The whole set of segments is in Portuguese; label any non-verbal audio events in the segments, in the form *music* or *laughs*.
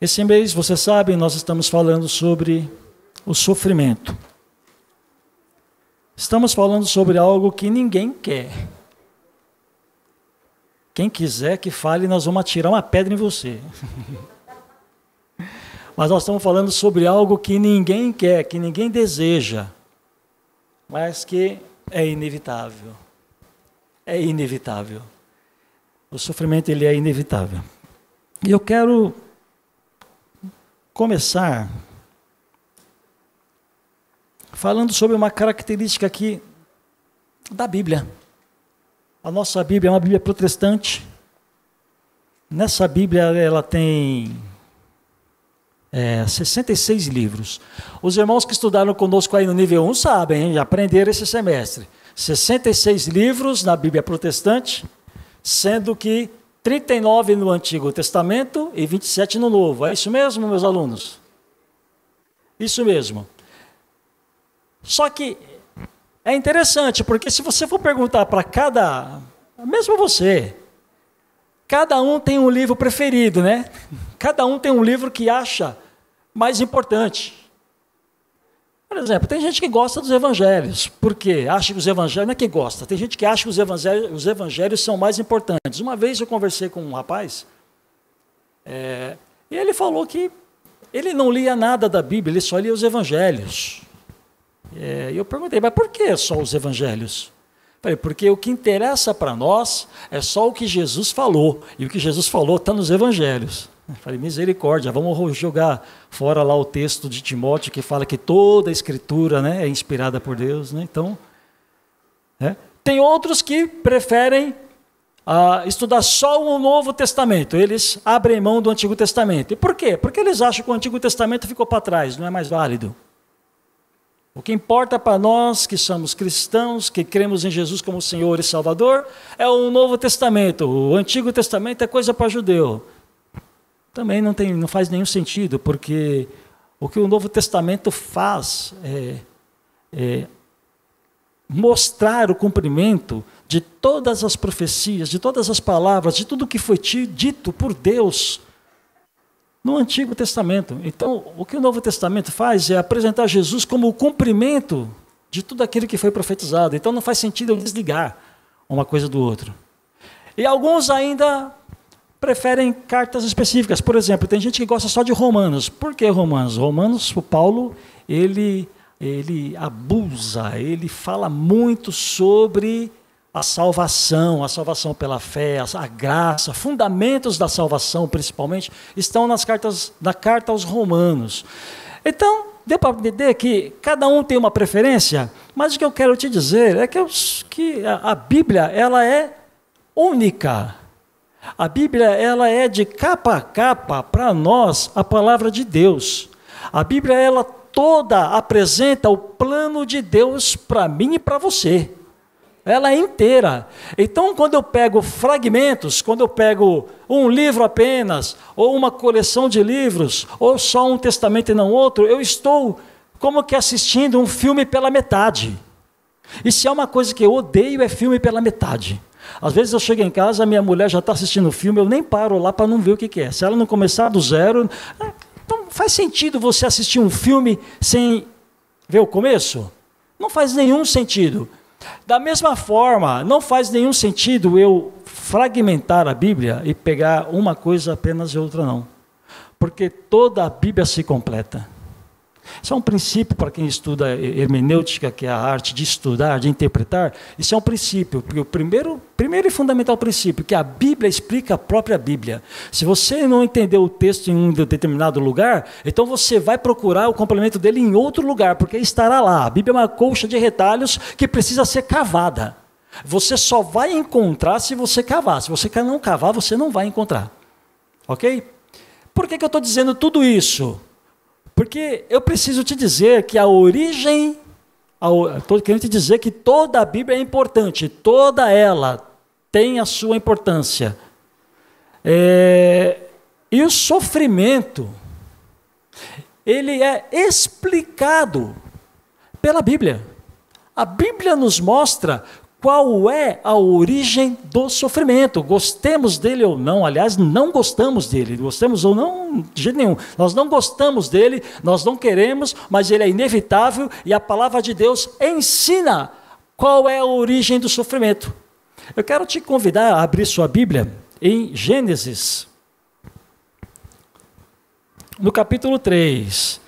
Esse mês, você sabe, nós estamos falando sobre o sofrimento. Estamos falando sobre algo que ninguém quer. Quem quiser que fale, nós vamos atirar uma pedra em você. *laughs* mas nós estamos falando sobre algo que ninguém quer, que ninguém deseja, mas que é inevitável. É inevitável. O sofrimento ele é inevitável. E eu quero começar falando sobre uma característica aqui da Bíblia. A nossa Bíblia é uma Bíblia protestante. Nessa Bíblia ela tem é, 66 livros. Os irmãos que estudaram conosco aí no nível 1 sabem, hein? aprenderam esse semestre. 66 livros na Bíblia protestante, sendo que 39 no Antigo Testamento e 27 no Novo. É isso mesmo, meus alunos? Isso mesmo. Só que é interessante, porque se você for perguntar para cada, mesmo você, cada um tem um livro preferido, né? Cada um tem um livro que acha mais importante. Por exemplo, tem gente que gosta dos evangelhos, porque acha que os evangelhos, não é que gosta, tem gente que acha que os evangelhos, os evangelhos são mais importantes. Uma vez eu conversei com um rapaz, é, e ele falou que ele não lia nada da Bíblia, ele só lia os evangelhos. É, eu perguntei, mas por que só os evangelhos? Falei, porque o que interessa para nós é só o que Jesus falou, e o que Jesus falou está nos evangelhos. Falei, misericórdia, vamos jogar fora lá o texto de Timóteo que fala que toda a escritura né, é inspirada por Deus. Né? Então, né? tem outros que preferem ah, estudar só o Novo Testamento. Eles abrem mão do Antigo Testamento. E por quê? Porque eles acham que o Antigo Testamento ficou para trás, não é mais válido. O que importa para nós que somos cristãos, que cremos em Jesus como Senhor e Salvador, é o Novo Testamento. O Antigo Testamento é coisa para judeu também não, tem, não faz nenhum sentido, porque o que o Novo Testamento faz é, é mostrar o cumprimento de todas as profecias, de todas as palavras, de tudo que foi dito por Deus no Antigo Testamento. Então, o que o Novo Testamento faz é apresentar Jesus como o cumprimento de tudo aquilo que foi profetizado. Então, não faz sentido eu desligar uma coisa do outro. E alguns ainda preferem cartas específicas. Por exemplo, tem gente que gosta só de Romanos. Por que Romanos? Romanos, o Paulo, ele, ele abusa, ele fala muito sobre a salvação, a salvação pela fé, a graça, fundamentos da salvação, principalmente, estão nas cartas, na carta aos Romanos. Então, deu para entender que cada um tem uma preferência, mas o que eu quero te dizer é que, eu, que a, Bíblia ela é única. A Bíblia ela é de capa a capa para nós a palavra de Deus. A Bíblia ela toda apresenta o plano de Deus para mim e para você. Ela é inteira. Então, quando eu pego fragmentos, quando eu pego um livro apenas, ou uma coleção de livros, ou só um testamento e não outro, eu estou como que assistindo um filme pela metade. E se é uma coisa que eu odeio, é filme pela metade. Às vezes eu chego em casa, minha mulher já está assistindo o filme, eu nem paro lá para não ver o que, que, é. Se ela não começar do zero, então faz sentido você assistir um filme sem ver o começo? Não faz nenhum sentido. Da mesma forma, não faz nenhum sentido eu fragmentar a Bíblia e pegar uma coisa apenas e outra não. Porque toda a Bíblia se completa. Isso é um princípio para quem estuda hermenêutica, que é a arte de estudar, de interpretar. Isso é um princípio, porque o primeiro, primeiro e fundamental princípio, que a Bíblia explica a própria Bíblia. Se você não entendeu o texto em um determinado lugar, então você vai procurar o complemento dele em outro lugar, porque estará lá. A Bíblia é uma colcha de retalhos que precisa ser cavada. Você só vai encontrar se você cavar. Se você não cavar, você não vai encontrar. Ok? Por que, que eu estou dizendo tudo isso? Porque eu preciso te dizer que a origem, estou querendo te dizer que toda a Bíblia é importante, toda ela tem a sua importância. É, e o sofrimento, ele é explicado pela Bíblia. A Bíblia nos mostra qual é a origem do sofrimento. Gostemos dele ou não, aliás, não gostamos dele, gostemos ou não, de jeito nenhum. Nós não gostamos dele, nós não queremos, mas ele é inevitável e a palavra de Deus ensina qual é a origem do sofrimento. Eu quero te convidar a abrir sua Bíblia em Gênesis, no capítulo 3.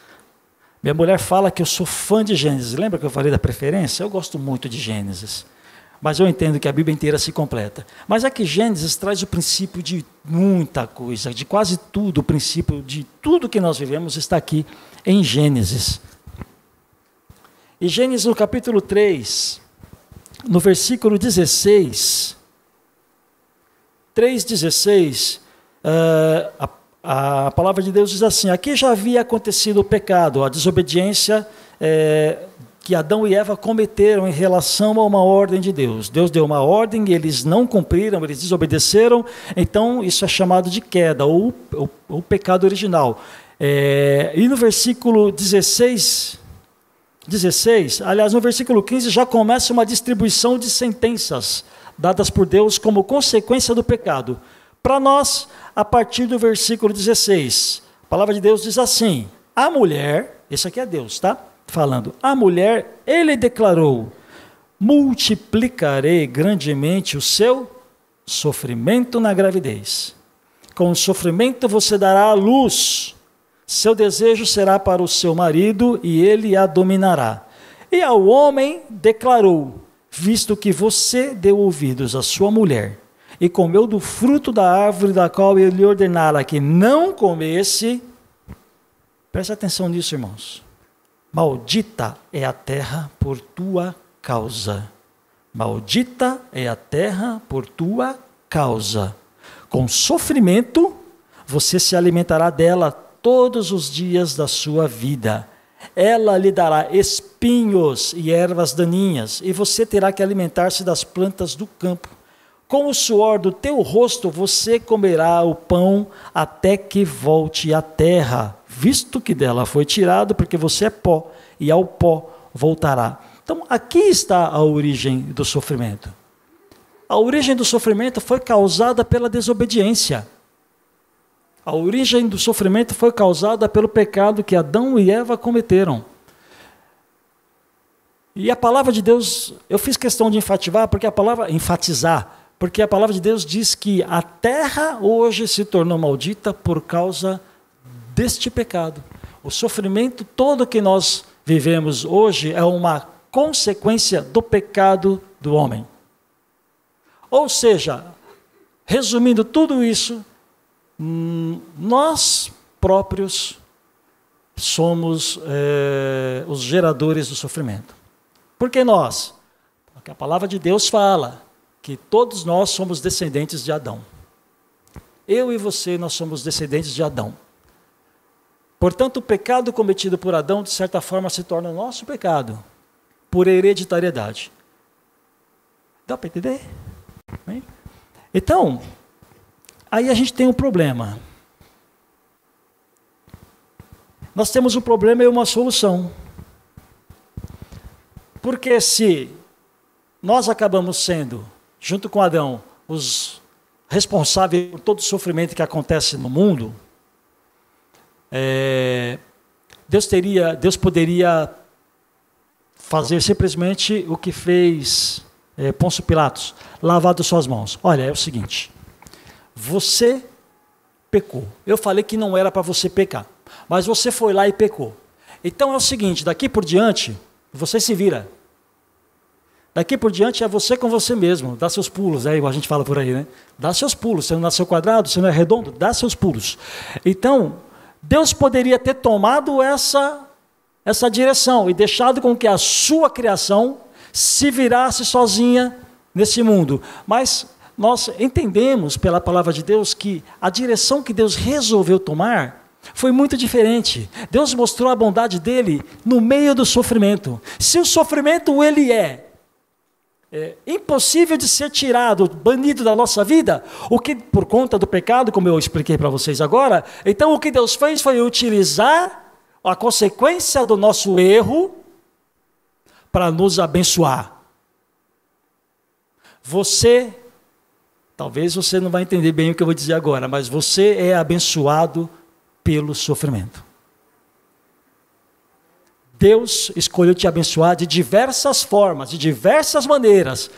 Minha mulher fala que eu sou fã de Gênesis. Lembra que eu falei da preferência? Eu gosto muito de Gênesis. Mas eu entendo que a Bíblia inteira se completa. Mas aqui Gênesis traz o princípio de muita coisa, de quase tudo, o princípio de tudo que nós vivemos está aqui em Gênesis. E Gênesis no capítulo 3, no versículo 16, 3,16, uh, a, a palavra de Deus diz assim: aqui já havia acontecido o pecado, a desobediência é, que Adão e Eva cometeram em relação a uma ordem de Deus. Deus deu uma ordem, eles não cumpriram, eles desobedeceram, então isso é chamado de queda, ou o pecado original. É, e no versículo 16, 16, aliás, no versículo 15 já começa uma distribuição de sentenças dadas por Deus como consequência do pecado. Para nós, a partir do versículo 16, a palavra de Deus diz assim: a mulher, esse aqui é Deus, tá? Falando: A mulher, ele declarou: Multiplicarei grandemente o seu sofrimento na gravidez. Com o sofrimento você dará a luz. Seu desejo será para o seu marido e ele a dominará. E ao homem declarou: Visto que você deu ouvidos à sua mulher e comeu do fruto da árvore da qual ele lhe ordenara que não comesse, preste atenção nisso, irmãos. Maldita é a terra por tua causa. Maldita é a terra por tua causa. Com sofrimento você se alimentará dela todos os dias da sua vida. Ela lhe dará espinhos e ervas daninhas, e você terá que alimentar-se das plantas do campo. Com o suor do teu rosto você comerá o pão até que volte à terra, visto que dela foi tirado, porque você é pó, e ao pó voltará. Então, aqui está a origem do sofrimento. A origem do sofrimento foi causada pela desobediência. A origem do sofrimento foi causada pelo pecado que Adão e Eva cometeram. E a palavra de Deus, eu fiz questão de enfatizar, porque a palavra enfatizar, porque a palavra de Deus diz que a terra hoje se tornou maldita por causa deste pecado. O sofrimento todo que nós vivemos hoje é uma consequência do pecado do homem. Ou seja, resumindo tudo isso, hum, nós próprios somos é, os geradores do sofrimento. Por que nós? Porque a palavra de Deus fala que todos nós somos descendentes de Adão. Eu e você, nós somos descendentes de Adão. Portanto, o pecado cometido por Adão, de certa forma, se torna nosso pecado, por hereditariedade. Dá para entender? Então, aí a gente tem um problema. Nós temos um problema e uma solução. Porque se nós acabamos sendo junto com Adão, os responsáveis por todo o sofrimento que acontece no mundo, é, Deus teria, Deus poderia fazer simplesmente o que fez é, Pôncio Pilatos, lavado suas mãos. Olha, é o seguinte: você pecou. Eu falei que não era para você pecar, mas você foi lá e pecou. Então é o seguinte: daqui por diante, você se vira. Daqui por diante é você com você mesmo. Dá seus pulos, é igual a gente fala por aí, né? Dá seus pulos. Você não nasceu quadrado, você não é redondo, dá seus pulos. Então, Deus poderia ter tomado essa, essa direção e deixado com que a sua criação se virasse sozinha nesse mundo. Mas nós entendemos pela palavra de Deus que a direção que Deus resolveu tomar foi muito diferente. Deus mostrou a bondade dele no meio do sofrimento. Se o sofrimento ele é, é impossível de ser tirado, banido da nossa vida, o que por conta do pecado, como eu expliquei para vocês agora, então o que Deus fez foi utilizar a consequência do nosso erro para nos abençoar. Você, talvez você não vai entender bem o que eu vou dizer agora, mas você é abençoado pelo sofrimento. Deus escolheu te abençoar de diversas formas, de diversas maneiras.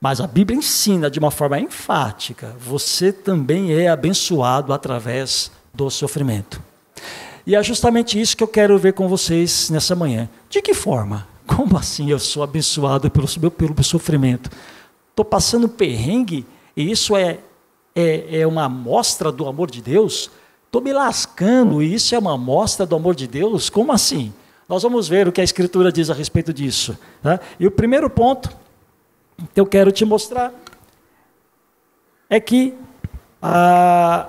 Mas a Bíblia ensina de uma forma enfática: você também é abençoado através do sofrimento. E é justamente isso que eu quero ver com vocês nessa manhã. De que forma? Como assim eu sou abençoado pelo, pelo sofrimento? Estou passando perrengue e isso é, é, é uma amostra do amor de Deus? Estou me lascando e isso é uma amostra do amor de Deus? Como assim? Nós vamos ver o que a Escritura diz a respeito disso. Tá? E o primeiro ponto que eu quero te mostrar é que ah,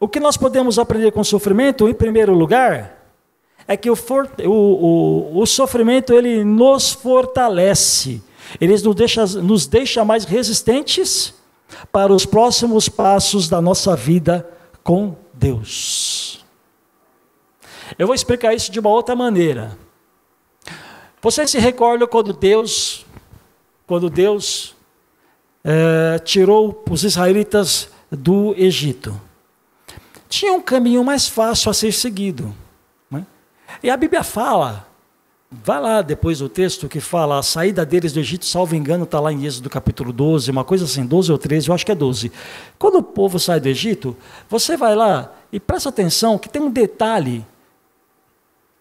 o que nós podemos aprender com o sofrimento, em primeiro lugar, é que o, for, o, o, o sofrimento ele nos fortalece, ele nos deixa, nos deixa mais resistentes para os próximos passos da nossa vida com Deus. Eu vou explicar isso de uma outra maneira. Você se recorda quando Deus, quando Deus é, tirou os israelitas do Egito? Tinha um caminho mais fácil a ser seguido. Né? E a Bíblia fala Vai lá depois o texto que fala a saída deles do Egito, salvo engano, está lá em Êxodo capítulo 12, uma coisa assim, 12 ou 13, eu acho que é 12. Quando o povo sai do Egito, você vai lá e presta atenção que tem um detalhe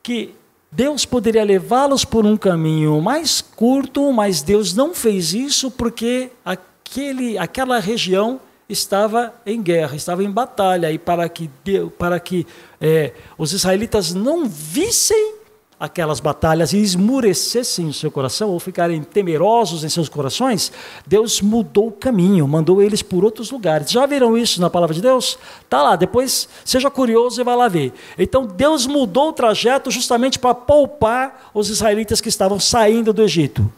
que Deus poderia levá-los por um caminho mais curto, mas Deus não fez isso porque aquele, aquela região estava em guerra, estava em batalha, e para que, para que é, os israelitas não vissem aquelas batalhas e esmurecessem o seu coração ou ficarem temerosos em seus corações, Deus mudou o caminho, mandou eles por outros lugares. Já viram isso na palavra de Deus? Tá lá, depois seja curioso e vá lá ver. Então Deus mudou o trajeto justamente para poupar os israelitas que estavam saindo do Egito.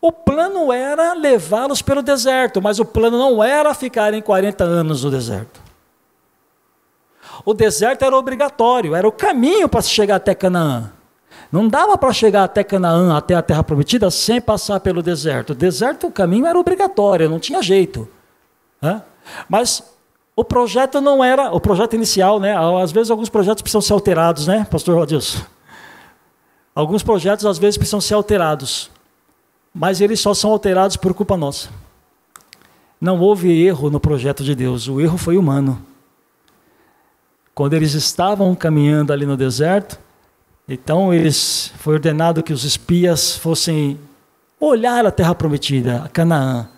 O plano era levá-los pelo deserto, mas o plano não era ficarem 40 anos no deserto. O deserto era obrigatório, era o caminho para se chegar até Canaã. Não dava para chegar até Canaã, até a terra prometida, sem passar pelo deserto. O deserto, o caminho era obrigatório, não tinha jeito. Né? Mas o projeto não era, o projeto inicial, né? Às vezes alguns projetos precisam ser alterados, né, pastor Rodilson? Alguns projetos às vezes precisam ser alterados, mas eles só são alterados por culpa nossa. Não houve erro no projeto de Deus, o erro foi humano. Quando eles estavam caminhando ali no deserto, então eles foi ordenado que os espias fossem olhar a terra prometida, a Canaã.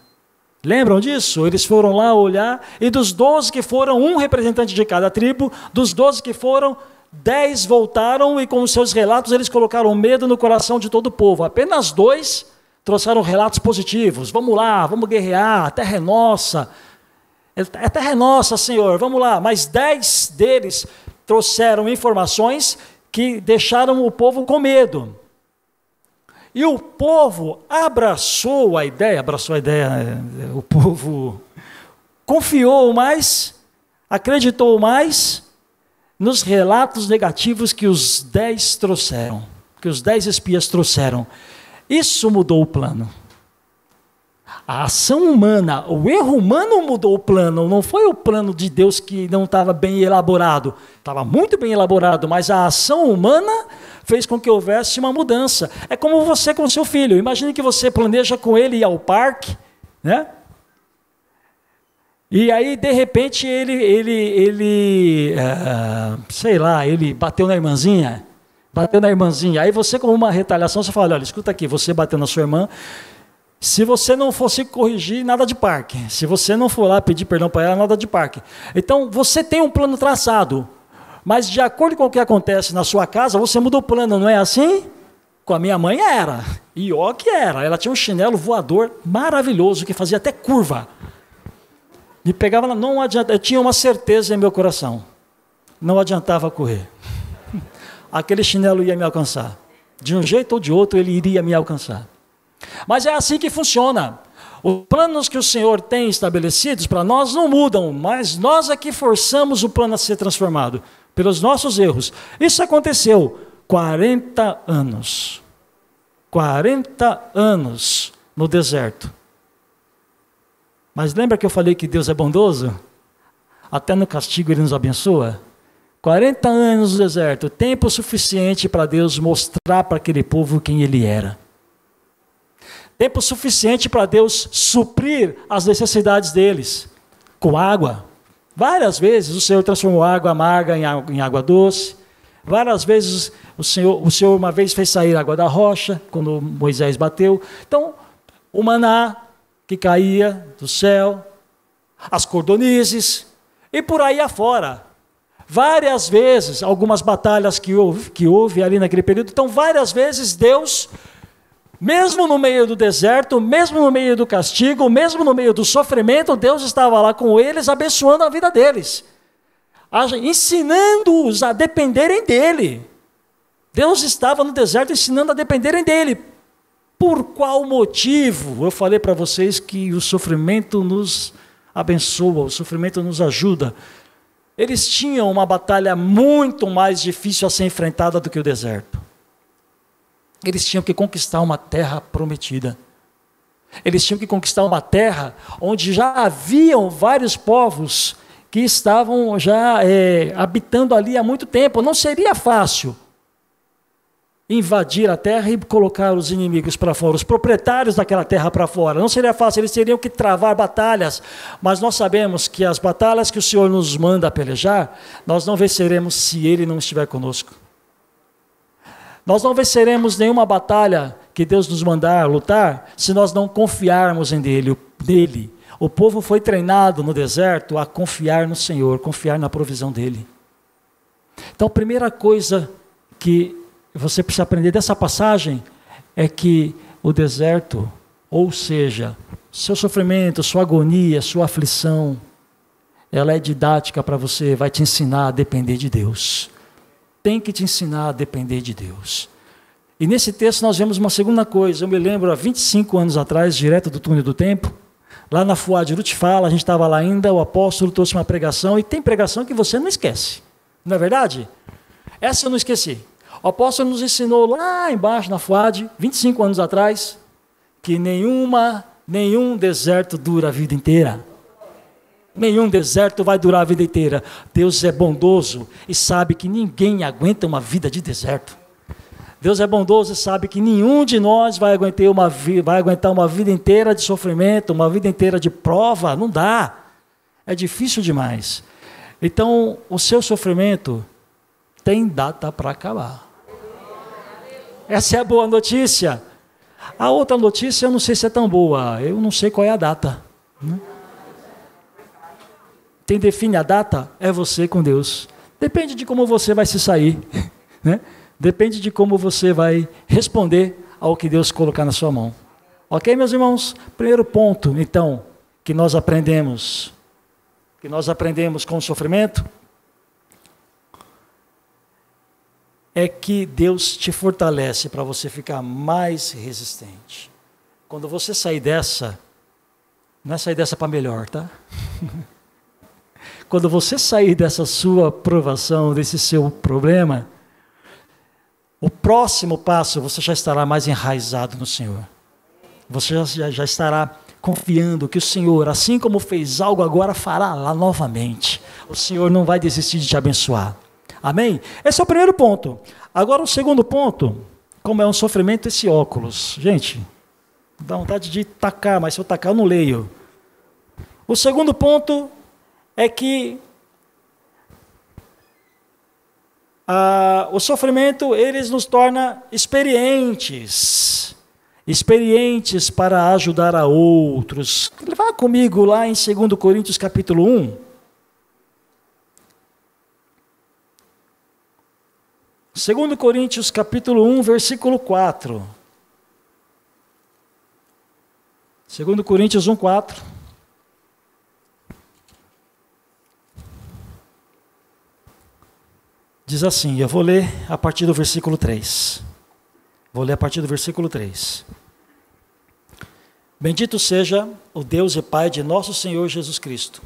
Lembram disso? Eles foram lá olhar, e dos doze que foram, um representante de cada tribo, dos doze que foram, dez voltaram e com seus relatos eles colocaram medo no coração de todo o povo. Apenas dois trouxeram relatos positivos. Vamos lá, vamos guerrear, a terra é nossa. A terra é nossa, Senhor, vamos lá. Mas dez deles trouxeram informações que deixaram o povo com medo. E o povo abraçou a ideia, abraçou a ideia, né? o povo confiou mais, acreditou mais nos relatos negativos que os dez trouxeram, que os dez espias trouxeram. Isso mudou o plano. A ação humana, o erro humano mudou o plano, não foi o plano de Deus que não estava bem elaborado. Estava muito bem elaborado, mas a ação humana fez com que houvesse uma mudança. É como você com seu filho. Imagine que você planeja com ele ir ao parque, né? E aí, de repente, ele, ele, ele uh, sei lá, ele bateu na irmãzinha, bateu na irmãzinha. Aí você, como uma retaliação, você fala, olha, escuta aqui, você bateu na sua irmã, se você não fosse corrigir, nada de parque. Se você não for lá pedir perdão para ela, nada de parque. Então, você tem um plano traçado, mas de acordo com o que acontece na sua casa, você muda o plano, não é assim? Com a minha mãe era. E ó que era. Ela tinha um chinelo voador maravilhoso que fazia até curva. Me pegava, não adianta, eu tinha uma certeza em meu coração. não adiantava correr. *laughs* Aquele chinelo ia me alcançar. De um jeito ou de outro, ele iria me alcançar. Mas é assim que funciona. Os planos que o Senhor tem estabelecidos para nós não mudam, mas nós é que forçamos o plano a ser transformado pelos nossos erros. Isso aconteceu 40 anos. 40 anos no deserto. Mas lembra que eu falei que Deus é bondoso? Até no castigo ele nos abençoa. 40 anos no deserto, tempo suficiente para Deus mostrar para aquele povo quem ele era. Tempo suficiente para Deus suprir as necessidades deles com água. Várias vezes o Senhor transformou água amarga em água, doce. Várias vezes o Senhor, o Senhor uma vez fez sair água da rocha, quando Moisés bateu. Então, o maná que caía do céu, as cordonizes, e por aí afora. Várias vezes, algumas batalhas que houve, que houve ali naquele período, então várias vezes Deus mesmo no meio do deserto, mesmo no meio do castigo, mesmo no meio do sofrimento, Deus estava lá com eles, abençoando a vida deles, ensinando-os a dependerem dele. Deus estava no deserto ensinando a dependerem dele. Por qual motivo? Eu falei para vocês que o sofrimento nos abençoa, o sofrimento nos ajuda. Eles tinham uma batalha muito mais difícil a ser enfrentada do que o deserto. Eles tinham que conquistar uma terra prometida. Eles tinham que conquistar uma terra onde já haviam vários povos que estavam já é, habitando ali há muito tempo. Não seria fácil invadir a terra e colocar os inimigos para fora, os proprietários daquela terra para fora. Não seria fácil, eles teriam que travar batalhas, mas nós sabemos que as batalhas que o Senhor nos manda pelejar, nós não venceremos se Ele não estiver conosco. Nós não venceremos nenhuma batalha que Deus nos mandar lutar se nós não confiarmos em dele, nele. O povo foi treinado no deserto a confiar no Senhor, confiar na provisão dele. Então, a primeira coisa que você precisa aprender dessa passagem é que o deserto, ou seja, seu sofrimento, sua agonia, sua aflição, ela é didática para você, vai te ensinar a depender de Deus tem que te ensinar a depender de Deus. E nesse texto nós vemos uma segunda coisa. Eu me lembro há 25 anos atrás, direto do túnel do tempo, lá na Fuad Ruth fala, a gente estava lá ainda, o apóstolo trouxe uma pregação, e tem pregação que você não esquece. Não é verdade? Essa eu não esqueci. O apóstolo nos ensinou lá embaixo na Fuad, 25 anos atrás, que nenhuma, nenhum deserto dura a vida inteira. Nenhum deserto vai durar a vida inteira. Deus é bondoso e sabe que ninguém aguenta uma vida de deserto. Deus é bondoso e sabe que nenhum de nós vai aguentar, uma, vai aguentar uma vida inteira de sofrimento, uma vida inteira de prova. Não dá. É difícil demais. Então, o seu sofrimento tem data para acabar. Essa é a boa notícia. A outra notícia eu não sei se é tão boa. Eu não sei qual é a data. Né? Quem define a data é você com Deus. Depende de como você vai se sair. *laughs* Né? Depende de como você vai responder ao que Deus colocar na sua mão. Ok, meus irmãos? Primeiro ponto, então, que nós aprendemos, que nós aprendemos com o sofrimento, é que Deus te fortalece para você ficar mais resistente. Quando você sair dessa, não é sair dessa para melhor, tá? *laughs* Quando você sair dessa sua provação, desse seu problema, o próximo passo você já estará mais enraizado no Senhor. Você já, já estará confiando que o Senhor, assim como fez algo agora, fará lá novamente. O Senhor não vai desistir de te abençoar. Amém? Esse é o primeiro ponto. Agora, o segundo ponto, como é um sofrimento, esse óculos. Gente, dá vontade de tacar, mas se eu tacar, eu não leio. O segundo ponto é que ah, o sofrimento eles nos torna experientes, experientes para ajudar a outros. Vá comigo lá em 2 Coríntios capítulo 1. 2 Coríntios capítulo 1, versículo 4. 2 Coríntios 1, 4. Diz assim: eu vou ler a partir do versículo 3. Vou ler a partir do versículo 3. Bendito seja o Deus e Pai de nosso Senhor Jesus Cristo,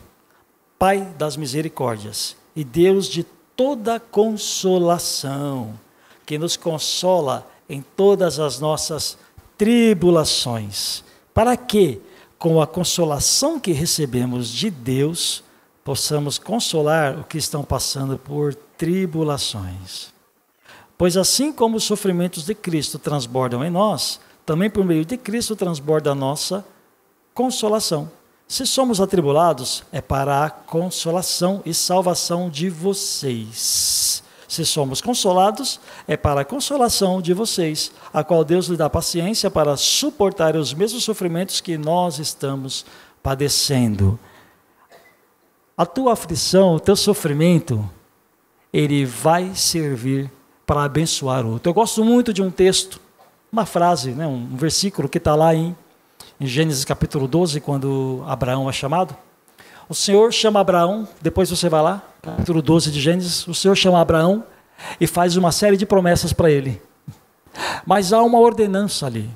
Pai das misericórdias e Deus de toda consolação, que nos consola em todas as nossas tribulações, para que, com a consolação que recebemos de Deus, possamos consolar o que estão passando por tribulações. Pois assim como os sofrimentos de Cristo transbordam em nós, também por meio de Cristo transborda a nossa consolação. Se somos atribulados, é para a consolação e salvação de vocês. Se somos consolados, é para a consolação de vocês, a qual Deus lhe dá paciência para suportar os mesmos sofrimentos que nós estamos padecendo. A tua aflição, o teu sofrimento, ele vai servir para abençoar o outro. Eu gosto muito de um texto, uma frase, né, um versículo que está lá em, em Gênesis capítulo 12, quando Abraão é chamado. O Senhor chama Abraão, depois você vai lá, capítulo 12 de Gênesis, o Senhor chama Abraão e faz uma série de promessas para ele. Mas há uma ordenança ali.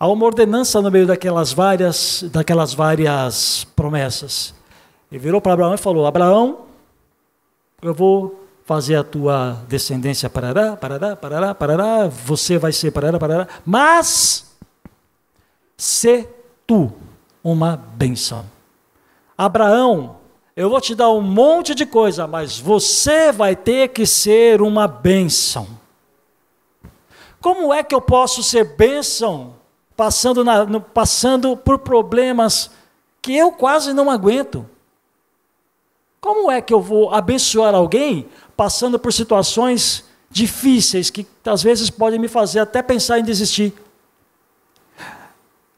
Há uma ordenança no meio daquelas várias, daquelas várias promessas. Ele virou para Abraão e falou: Abraão, eu vou fazer a tua descendência parará, parará, parará, parará, você vai ser parará, parará, mas se tu uma benção. Abraão, eu vou te dar um monte de coisa, mas você vai ter que ser uma bênção. Como é que eu posso ser bênção passando, na, passando por problemas que eu quase não aguento? Como é que eu vou abençoar alguém passando por situações difíceis que às vezes podem me fazer até pensar em desistir?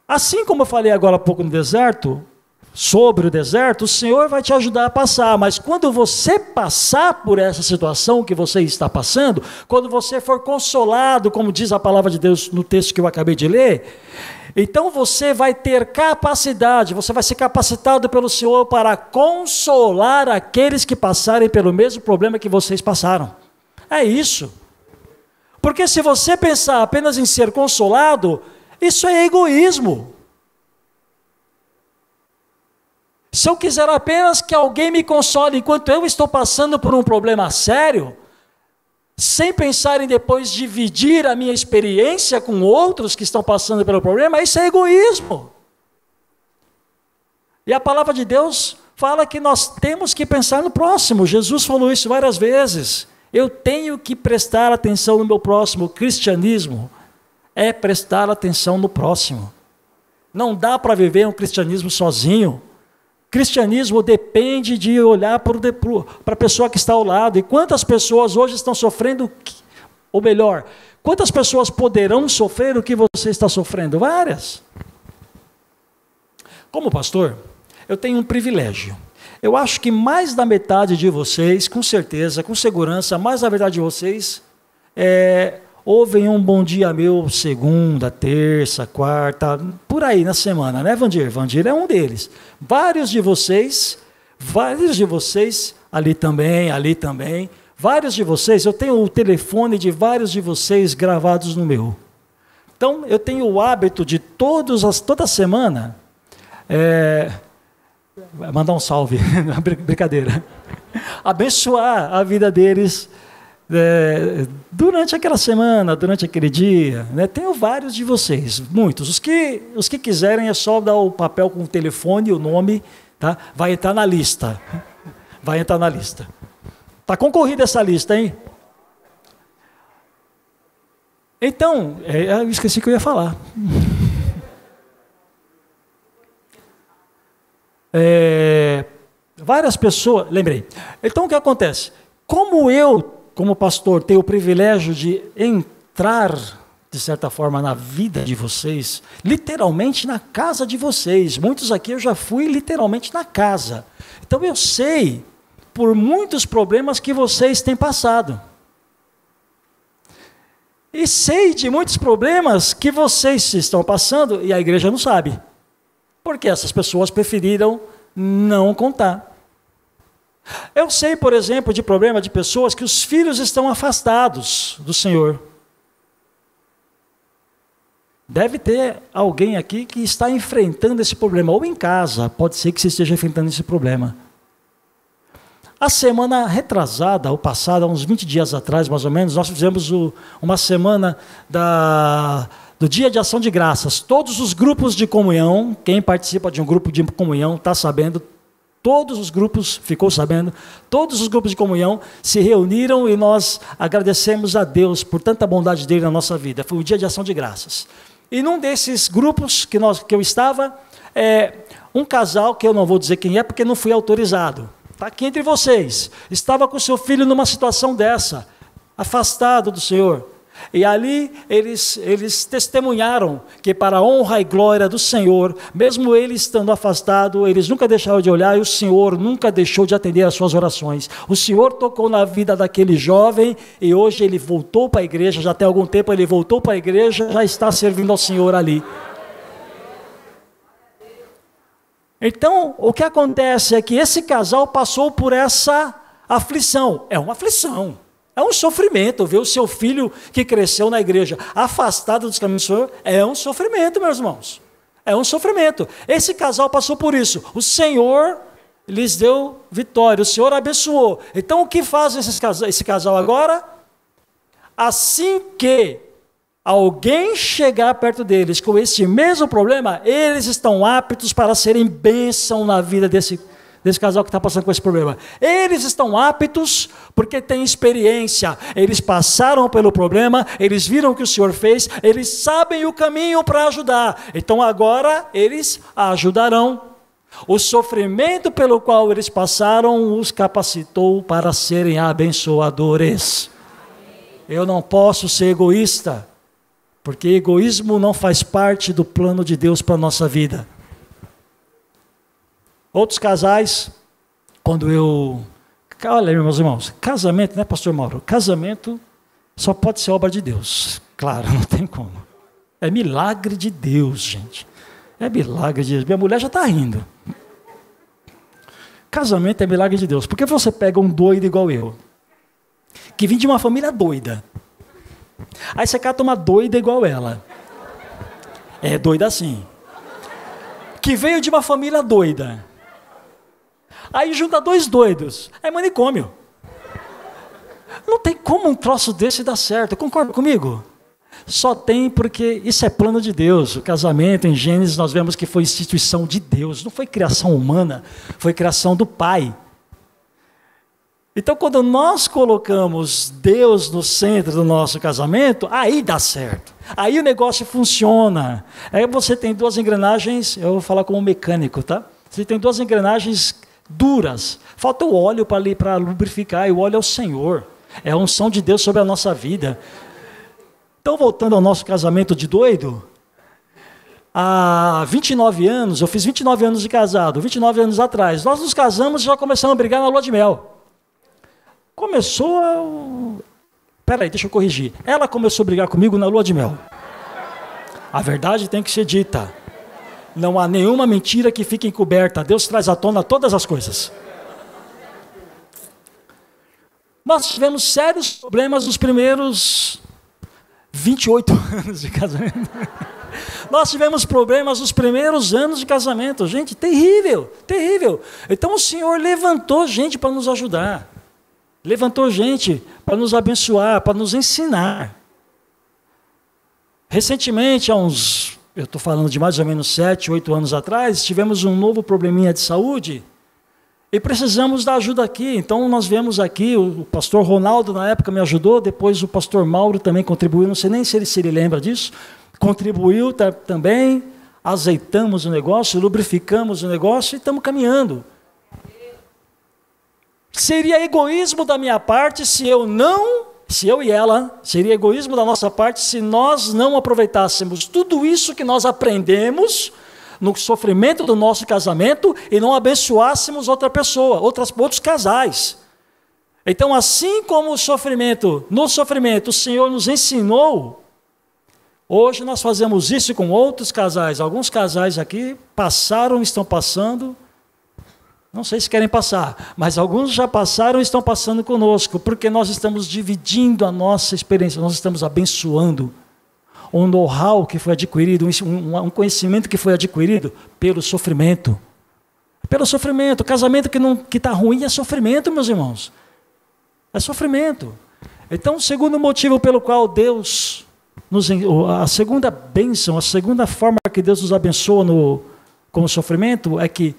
Assim como eu falei agora há pouco no deserto, sobre o deserto, o Senhor vai te ajudar a passar, mas quando você passar por essa situação que você está passando, quando você for consolado, como diz a palavra de Deus no texto que eu acabei de ler, então você vai ter capacidade, você vai ser capacitado pelo Senhor para consolar aqueles que passarem pelo mesmo problema que vocês passaram. É isso. Porque se você pensar apenas em ser consolado, isso é egoísmo. Se eu quiser apenas que alguém me console enquanto eu estou passando por um problema sério, sem pensar em depois dividir a minha experiência com outros que estão passando pelo problema, isso é egoísmo. E a palavra de Deus fala que nós temos que pensar no próximo. Jesus falou isso várias vezes. Eu tenho que prestar atenção no meu próximo. O cristianismo é prestar atenção no próximo. Não dá para viver um cristianismo sozinho. Cristianismo depende de olhar para a pessoa que está ao lado. E quantas pessoas hoje estão sofrendo, ou melhor, quantas pessoas poderão sofrer o que você está sofrendo? Várias. Como pastor, eu tenho um privilégio. Eu acho que mais da metade de vocês, com certeza, com segurança, mais da metade de vocês é, ouvem um bom dia meu segunda, terça, quarta, por aí na semana, né, Vandir? Vandir é um deles. Vários de vocês, vários de vocês, ali também, ali também, vários de vocês, eu tenho o telefone de vários de vocês gravados no meu. Então, eu tenho o hábito de todos as, toda semana é, mandar um salve, *laughs* brincadeira, abençoar a vida deles é, durante aquela semana, durante aquele dia. Né, tenho vários de vocês, muitos. Os que, os que quiserem é só dar o papel com o telefone e o nome, tá? vai entrar na lista. Vai entrar na lista. Está concorrida essa lista, hein? Então, é, eu esqueci que eu ia falar. *laughs* É, várias pessoas, lembrei. Então o que acontece? Como eu como pastor, tenho o privilégio de entrar, de certa forma, na vida de vocês, literalmente na casa de vocês. Muitos aqui eu já fui literalmente na casa. Então eu sei por muitos problemas que vocês têm passado. E sei de muitos problemas que vocês estão passando e a igreja não sabe. Porque essas pessoas preferiram não contar. Eu sei, por exemplo, de problema de pessoas que os filhos estão afastados do Senhor. Deve ter alguém aqui que está enfrentando esse problema, ou em casa, pode ser que você esteja enfrentando esse problema. A semana retrasada, ou passada, uns 20 dias atrás, mais ou menos, nós fizemos o, uma semana da, do Dia de Ação de Graças. Todos os grupos de comunhão, quem participa de um grupo de comunhão está sabendo, todos os grupos, ficou sabendo, todos os grupos de comunhão se reuniram e nós agradecemos a Deus por tanta bondade dele na nossa vida. Foi o Dia de Ação de Graças. E num desses grupos que, nós, que eu estava, é, um casal, que eu não vou dizer quem é, porque não fui autorizado Está aqui entre vocês. Estava com seu filho numa situação dessa, afastado do Senhor. E ali eles, eles testemunharam que, para a honra e glória do Senhor, mesmo ele estando afastado, eles nunca deixaram de olhar e o Senhor nunca deixou de atender às suas orações. O Senhor tocou na vida daquele jovem e hoje ele voltou para a igreja. Já tem algum tempo ele voltou para a igreja, já está servindo ao Senhor ali. Então, o que acontece é que esse casal passou por essa aflição. É uma aflição. É um sofrimento ver o seu filho que cresceu na igreja afastado dos caminhos do Senhor. É um sofrimento, meus irmãos. É um sofrimento. Esse casal passou por isso. O Senhor lhes deu vitória. O Senhor abençoou. Então, o que faz esse casal agora? Assim que alguém chegar perto deles com esse mesmo problema, eles estão aptos para serem bênção na vida desse, desse casal que está passando com esse problema. Eles estão aptos porque têm experiência, eles passaram pelo problema, eles viram o que o Senhor fez, eles sabem o caminho para ajudar. Então agora eles ajudarão. O sofrimento pelo qual eles passaram os capacitou para serem abençoadores. Eu não posso ser egoísta. Porque egoísmo não faz parte do plano de Deus para a nossa vida. Outros casais, quando eu. Olha, meus irmãos, casamento, né, Pastor Mauro? Casamento só pode ser obra de Deus. Claro, *laughs* não tem como. É milagre de Deus, gente. É milagre de Deus. Minha mulher já está rindo. Casamento é milagre de Deus. Porque você pega um doido igual eu, que vem de uma família doida, Aí você cata uma doida igual ela. É doida assim. Que veio de uma família doida. Aí junta dois doidos. É manicômio. Não tem como um troço desse dar certo. Concorda comigo? Só tem porque isso é plano de Deus. O casamento em Gênesis nós vemos que foi instituição de Deus, não foi criação humana, foi criação do Pai. Então, quando nós colocamos Deus no centro do nosso casamento, aí dá certo. Aí o negócio funciona. Aí você tem duas engrenagens, eu vou falar como mecânico, tá? Você tem duas engrenagens duras. Falta o óleo para lubrificar, e o óleo é o Senhor. É a unção de Deus sobre a nossa vida. Então, voltando ao nosso casamento de doido, há 29 anos, eu fiz 29 anos de casado, 29 anos atrás, nós nos casamos e já começamos a brigar na lua de mel. Começou a. Peraí, deixa eu corrigir. Ela começou a brigar comigo na lua de mel. A verdade tem que ser dita. Não há nenhuma mentira que fique encoberta. Deus traz à tona todas as coisas. Nós tivemos sérios problemas nos primeiros 28 *laughs* anos de casamento. Nós tivemos problemas nos primeiros anos de casamento. Gente, terrível, terrível. Então o Senhor levantou gente para nos ajudar. Levantou gente para nos abençoar, para nos ensinar. Recentemente, há uns, eu estou falando de mais ou menos sete, oito anos atrás, tivemos um novo probleminha de saúde e precisamos da ajuda aqui. Então, nós vemos aqui, o, pastor Ronaldo na época me ajudou, depois o pastor Mauro também contribuiu, não sei nem se ele, se ele lembra disso, contribuiu também, azeitamos o negócio, lubrificamos o negócio e estamos caminhando. Seria egoísmo da minha parte se eu não, se eu e ela, seria egoísmo da nossa parte se nós não aproveitássemos tudo isso que nós aprendemos no sofrimento do nosso casamento e não abençoássemos outra pessoa, outras, outros casais. Então, assim como o sofrimento, no sofrimento o Senhor nos ensinou, hoje nós fazemos isso com outros casais. Alguns casais aqui passaram, estão passando Não sei se querem passar, mas alguns já passaram e estão passando conosco, porque nós estamos dividindo a nossa experiência, nós estamos abençoando um know-how que foi adquirido, um, conhecimento que foi adquirido pelo sofrimento. Pelo sofrimento. Casamento que está ruim é sofrimento, meus irmãos. É sofrimento. Então, o segundo motivo pelo qual Deus nos, a segunda bênção, a segunda forma que Deus nos abençoa no, com o sofrimento é que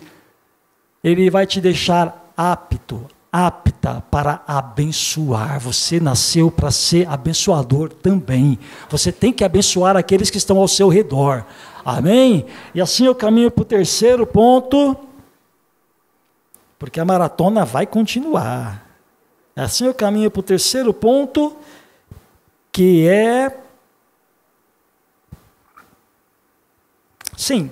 Ele vai te deixar apto, apta para abençoar. Você nasceu para ser abençoador também. Você tem que abençoar aqueles que estão ao seu redor. Amém? E assim eu caminho para o terceiro ponto, porque a maratona vai continuar. Assim eu caminho para o terceiro ponto, que é. Sim,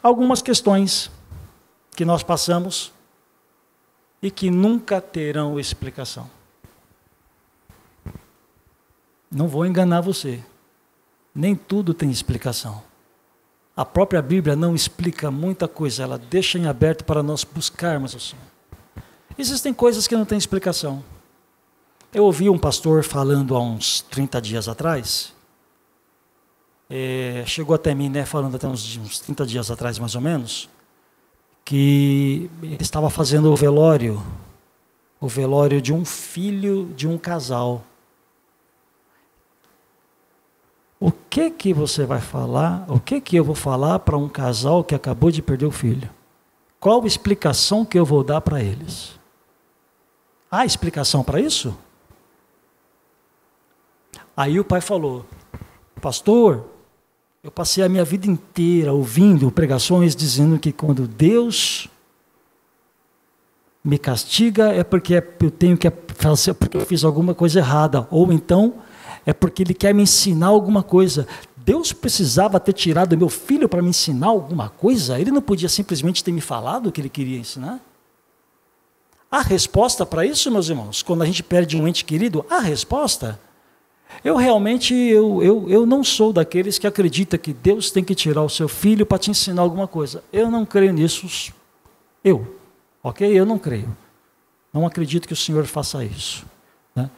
algumas questões que nós passamos e que nunca terão explicação. Não vou enganar você. Nem tudo tem explicação. A própria Bíblia não explica muita coisa, ela deixa em aberto para nós buscarmos o Senhor. Existem coisas que não têm explicação. Eu ouvi um pastor falando há uns 30 dias atrás, é, chegou até mim, né, falando até uns, uns 30 dias atrás mais ou menos, que estava fazendo o velório, o velório de um filho de um casal. O que que você vai falar? O que que eu vou falar para um casal que acabou de perder o filho? Qual explicação que eu vou dar para eles? Há explicação para isso? Aí o pai falou: Pastor, eu passei a minha vida inteira ouvindo pregações dizendo que quando Deus me castiga é porque eu tenho que fazer porque eu fiz alguma coisa errada, ou então é porque Ele quer me ensinar alguma coisa. Deus precisava ter tirado meu filho para me ensinar alguma coisa? Ele não podia simplesmente ter me falado o que ele queria ensinar? A resposta para isso, meus irmãos, quando a gente perde um ente querido, a resposta. Eu realmente eu, eu, eu não sou daqueles que acredita que Deus tem que tirar o seu filho para te ensinar alguma coisa. Eu não creio nisso. Eu, ok? Eu não creio. Não acredito que o Senhor faça isso. Né?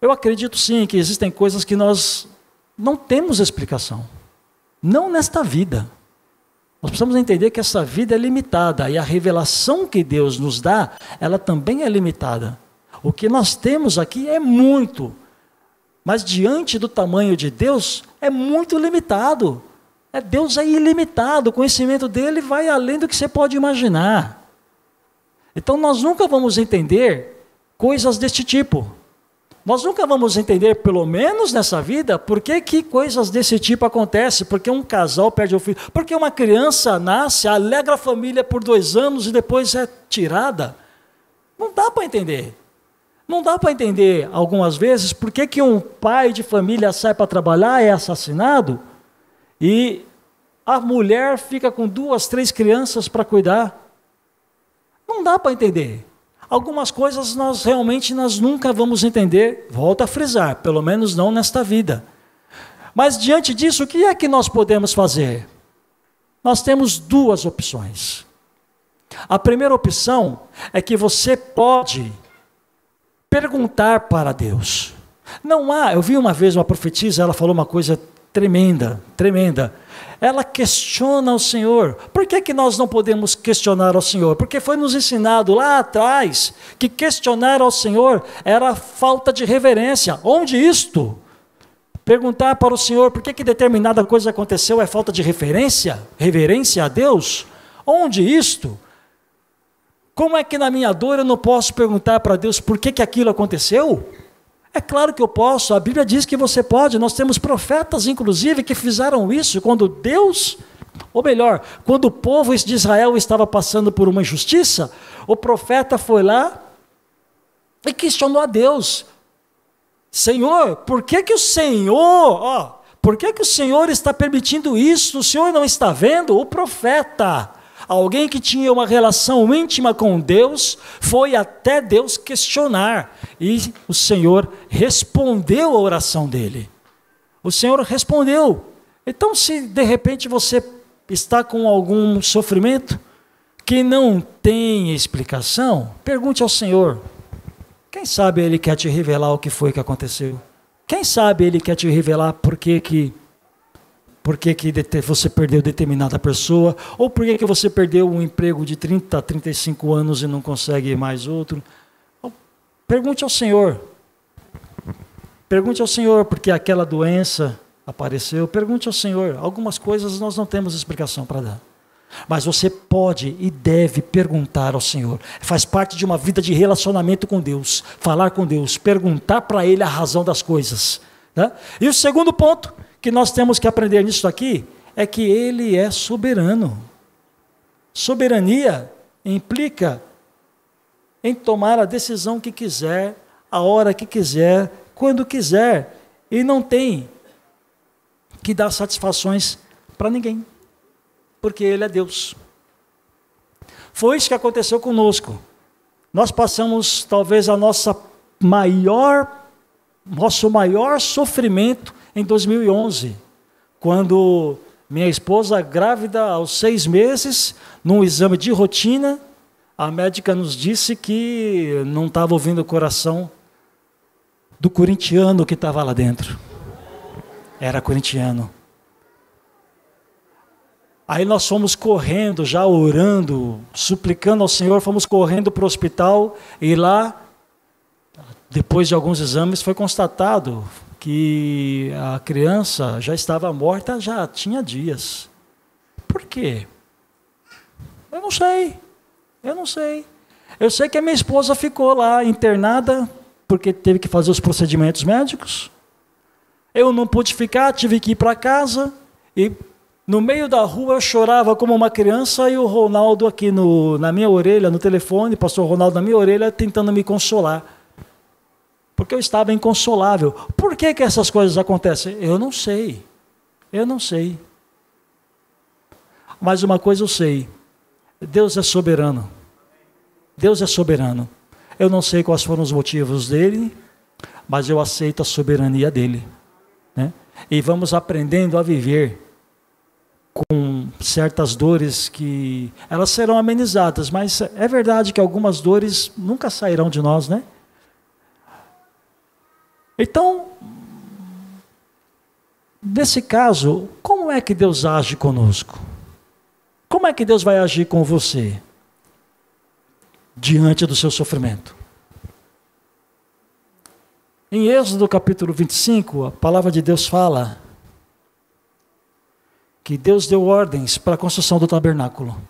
Eu acredito sim que existem coisas que nós não temos explicação. Não nesta vida. Nós precisamos entender que essa vida é limitada e a revelação que Deus nos dá, ela também é limitada. O que nós temos aqui é muito, mas diante do tamanho de Deus, é muito limitado. É, Deus é ilimitado, o conhecimento dele vai além do que você pode imaginar. Então nós nunca vamos entender coisas deste tipo. Nós nunca vamos entender, pelo menos nessa vida, por que, que coisas desse tipo acontecem. Porque um casal perde o filho. Porque uma criança nasce, alegra a família por dois anos e depois é tirada. Não dá para entender. Não dá para entender, algumas vezes, por que, que um pai de família sai para trabalhar, é assassinado, e a mulher fica com duas, três crianças para cuidar. Não dá para entender. Algumas coisas nós realmente nós nunca vamos entender, volto a frisar, pelo menos não nesta vida. Mas diante disso, o que é que nós podemos fazer? Nós temos duas opções. A primeira opção é que você pode perguntar para Deus. Não há, eu vi uma vez uma profetisa, ela falou uma coisa tremenda, tremenda ela questiona o Senhor. Por que, que nós não podemos questionar ao Senhor? Porque foi nos ensinado lá atrás que questionar ao Senhor era falta de reverência. Onde isto? Perguntar para o Senhor por que, que determinada coisa aconteceu é falta de referência, reverência a Deus? Onde isto? Como é que na minha dor eu não posso perguntar para Deus por que, que aquilo aconteceu? É claro que eu posso, a Bíblia diz que você pode. Nós temos profetas, inclusive, que fizeram isso quando Deus, ou melhor, quando o povo de Israel estava passando por uma injustiça, o profeta foi lá e questionou a Deus: Senhor, por que, que o Senhor, ó, por que, que o Senhor está permitindo isso? O Senhor não está vendo? O profeta Alguém que tinha uma relação íntima com Deus foi até Deus questionar e o Senhor respondeu a oração dele. O Senhor respondeu. Então, se de repente você está com algum sofrimento, que não tem explicação, pergunte ao Senhor. Quem sabe Ele quer te revelar o que foi que aconteceu? Quem sabe Ele quer te revelar por que que por que, que você perdeu determinada pessoa, ou por que, que você perdeu um emprego de 30, 35 anos e não consegue mais outro. Pergunte ao Senhor. Pergunte ao Senhor porque aquela doença apareceu. Pergunte ao Senhor. Algumas coisas nós não temos explicação para dar. Mas você pode e deve perguntar ao Senhor. Faz parte de uma vida de relacionamento com Deus. Falar com Deus, perguntar para Ele a razão das coisas. Né? E o segundo ponto que nós temos que aprender nisso aqui é que Ele é soberano. Soberania implica em tomar a decisão que quiser, a hora que quiser, quando quiser, e não tem que dar satisfações para ninguém, porque Ele é Deus. Foi isso que aconteceu conosco. Nós passamos talvez a nossa maior, nosso maior sofrimento em 2011, quando minha esposa, grávida aos seis meses, num exame de rotina, a médica nos disse que não estava ouvindo o coração do corintiano que estava lá dentro. Era corintiano. Aí nós fomos correndo, já orando, suplicando ao Senhor, fomos correndo para o hospital e lá, depois de alguns exames, foi constatado que a criança já estava morta já tinha dias. Por quê? Eu não sei. Eu não sei. Eu sei que a minha esposa ficou lá internada porque teve que fazer os procedimentos médicos. Eu não pude ficar, tive que ir para casa e no meio da rua eu chorava como uma criança e o Ronaldo aqui no, na minha orelha, no telefone, pastor Ronaldo na minha orelha tentando me consolar porque eu estava inconsolável. Por que, que essas coisas acontecem? Eu não sei. Eu não sei. Mas uma coisa eu sei: Deus é soberano. Deus é soberano. Eu não sei quais foram os motivos dele, mas eu aceito a soberania dele. Né? E vamos aprendendo a viver com certas dores que elas serão amenizadas, mas é verdade que algumas dores nunca sairão de nós, né? Então, nesse caso, como é que Deus age conosco? Como é que Deus vai agir com você diante do seu sofrimento? Em Êxodo capítulo 25, a palavra de Deus fala que Deus deu ordens para a construção do tabernáculo.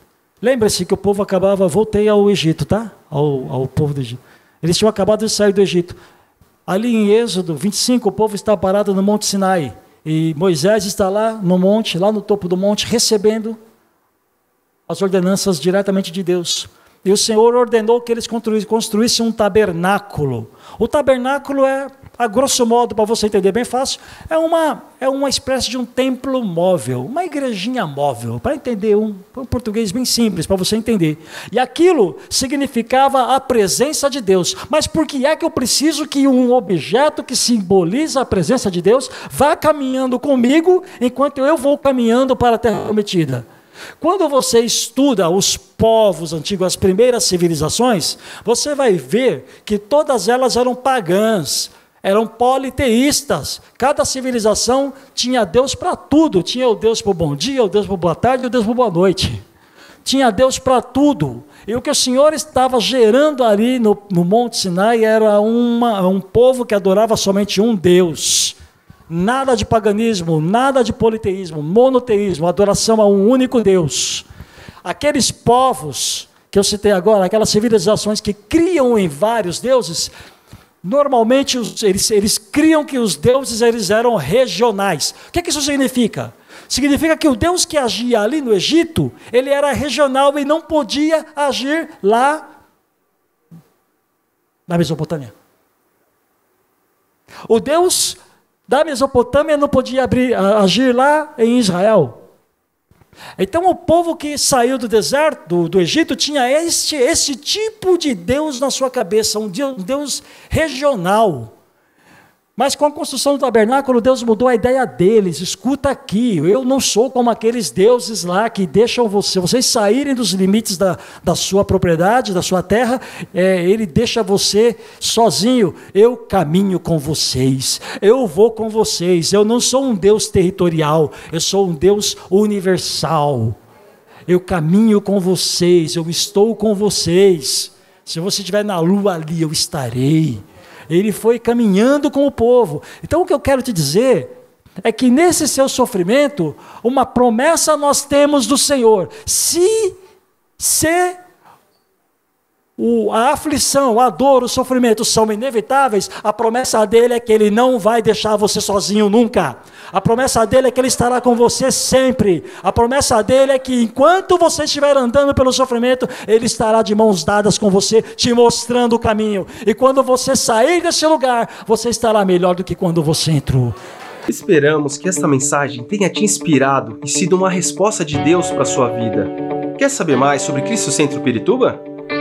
Lembre-se que o povo acabava, voltei ao Egito, tá? Ao, ao povo do Egito. Eles tinham acabado de sair do Egito. Ali em Êxodo 25, o povo está parado no Monte Sinai. E Moisés está lá no monte, lá no topo do monte, recebendo as ordenanças diretamente de Deus. E o Senhor ordenou que eles construíssem um tabernáculo. O tabernáculo é a grosso modo, para você entender bem fácil, é uma, é uma espécie de um templo móvel, uma igrejinha móvel, para entender um, um português bem simples, para você entender. E aquilo significava a presença de Deus. Mas por que é que eu preciso que um objeto que simboliza a presença de Deus vá caminhando comigo enquanto eu vou caminhando para a terra prometida? Quando você estuda os povos antigos, as primeiras civilizações, você vai ver que todas elas eram pagãs, eram politeístas. Cada civilização tinha Deus para tudo. Tinha o Deus para o bom dia, o Deus para boa tarde o Deus para boa noite. Tinha Deus para tudo. E o que o Senhor estava gerando ali no, no Monte Sinai era uma, um povo que adorava somente um Deus. Nada de paganismo, nada de politeísmo, monoteísmo, adoração a um único Deus. Aqueles povos que eu citei agora, aquelas civilizações que criam em vários deuses, Normalmente eles, eles criam que os deuses eles eram regionais. O que, que isso significa? Significa que o Deus que agia ali no Egito, ele era regional e não podia agir lá na Mesopotâmia. O Deus da Mesopotâmia não podia abrir, agir lá em Israel. Então o povo que saiu do deserto, do, do Egito, tinha este, esse tipo de Deus na sua cabeça, um Deus, um Deus regional. Mas com a construção do tabernáculo, Deus mudou a ideia deles. Escuta aqui, eu não sou como aqueles deuses lá que deixam você, vocês saírem dos limites da, da sua propriedade, da sua terra, é, ele deixa você sozinho. Eu caminho com vocês, eu vou com vocês. Eu não sou um Deus territorial, eu sou um Deus universal. Eu caminho com vocês, eu estou com vocês. Se você estiver na lua ali, eu estarei ele foi caminhando com o povo. Então o que eu quero te dizer é que nesse seu sofrimento, uma promessa nós temos do Senhor. Se se o, a aflição, a dor, o sofrimento são inevitáveis, a promessa dele é que ele não vai deixar você sozinho nunca. A promessa dele é que ele estará com você sempre. A promessa dele é que enquanto você estiver andando pelo sofrimento, ele estará de mãos dadas com você, te mostrando o caminho. E quando você sair desse lugar, você estará melhor do que quando você entrou. Esperamos que esta mensagem tenha te inspirado e sido uma resposta de Deus para a sua vida. Quer saber mais sobre Cristo Centro Pirituba?